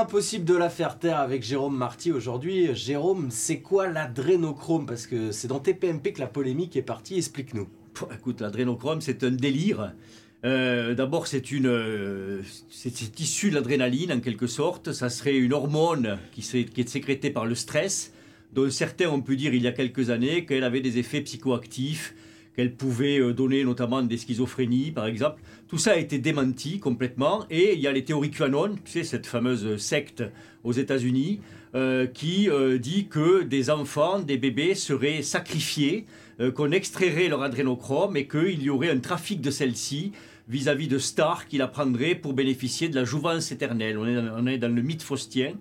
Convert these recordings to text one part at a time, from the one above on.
Impossible de la faire taire avec Jérôme Marty aujourd'hui. Jérôme, c'est quoi l'adrénochrome? Parce que c'est dans TPMP que la polémique est partie, explique-nous. Écoute, l'adrénochrome, c'est un délire. Euh, d'abord, c'est une, euh, c'est issu de l'adrénaline en quelque sorte. Ça serait une hormone qui, qui est sécrétée par le stress, dont certains ont pu dire il y a quelques années qu'elle avait des effets psychoactifs, qu'elle pouvait euh, donner notamment des schizophrénies, par exemple. Tout ça a été démenti complètement. Et il y a les théories QAnon, tu sais, cette fameuse secte aux États-Unis, qui dit que des enfants, des bébés seraient sacrifiés, qu'on extrairait leur adrénochrome et qu'il y aurait un trafic de celles-ci vis-à-vis de stars qu'il apprendrait pour bénéficier de la jouvence éternelle. On est dans le mythe faustien.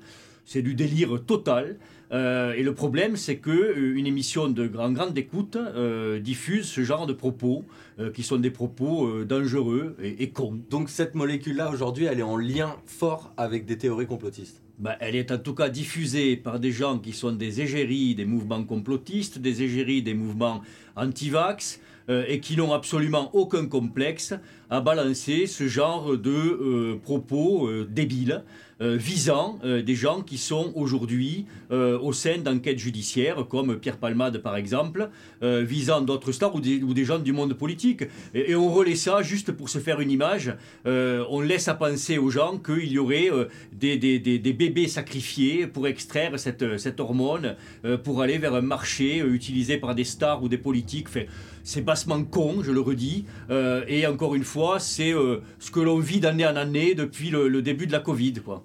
C'est du délire total. Euh, et le problème, c'est que euh, une émission de grand, grande écoute euh, diffuse ce genre de propos, qui sont des propos dangereux et, et, cons. Donc cette molécule-là, aujourd'hui, elle est en lien fort avec des théories complotistes? Bah, Elle est en tout cas diffusée par des gens qui sont des égéries des mouvements complotistes, des égéries des mouvements anti-vax, et qui n'ont absolument aucun complexe à balancer ce genre de propos débiles. Euh, visant euh, des gens qui sont aujourd'hui euh, au sein d'enquêtes judiciaires, comme Pierre Palmade par exemple, visant d'autres stars ou des, gens du monde politique. Et, on relaie ça juste pour se faire une image. on laisse à penser aux gens qu'il y aurait des, bébés sacrifiés pour extraire cette, hormone, pour aller vers un marché utilisé par des stars ou des politiques. C'est con, je le redis. et encore une fois, c'est ce que l'on vit d'année en année depuis le, début de la Covid.